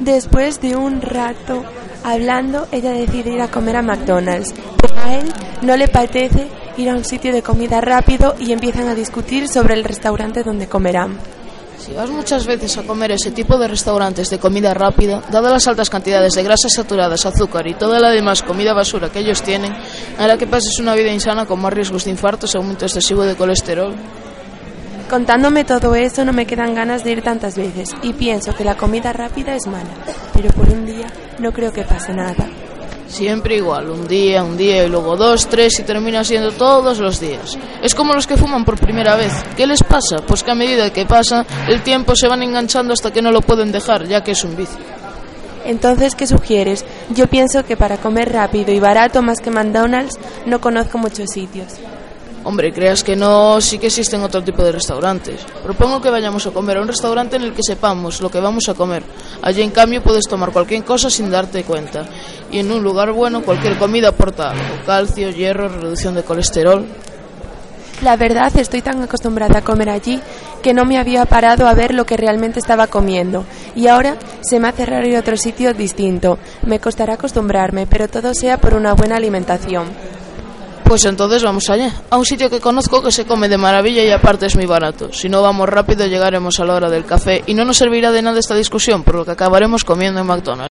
Después de un rato hablando, ella decide ir a comer a McDonald's, pero a él no le apetece ir a un sitio de comida rápido y empiezan a discutir sobre el restaurante donde comerán. Si vas muchas veces a comer ese tipo de restaurantes de comida rápida, dadas las altas cantidades de grasas saturadas, azúcar y toda la demás comida basura que ellos tienen, hará que pases una vida insana con más riesgos de infartos, aumento excesivo de colesterol. Contándome todo eso no me quedan ganas de ir tantas veces y pienso que la comida rápida es mala, pero por un día no creo que pase nada. Siempre igual, un día, un día y luego dos, tres y termina siendo todos los días. Es como los que fuman por primera vez. ¿Qué les pasa? Pues que a medida que pasa, el tiempo se van enganchando hasta que no lo pueden dejar, ya que es un vicio. Entonces, ¿qué sugieres? Yo pienso que para comer rápido y barato más que McDonald's no conozco muchos sitios. Hombre, creas que no, sí que existen otro tipo de restaurantes. Propongo que vayamos a comer a un restaurante en el que sepamos lo que vamos a comer. Allí, en cambio, puedes tomar cualquier cosa sin darte cuenta. Y en un lugar bueno, cualquier comida aporta. Calcio, hierro, reducción de colesterol. La verdad, estoy tan acostumbrada a comer allí que no me había parado a ver lo que realmente estaba comiendo. Y ahora se me hace raro ir a otro sitio distinto. Me costará acostumbrarme, pero todo sea por una buena alimentación. Pues entonces vamos allá, a un sitio que conozco que se come de maravilla y aparte es muy barato. Si no vamos rápido llegaremos a la hora del café y no nos servirá de nada esta discusión, por lo que acabaremos comiendo en McDonald's.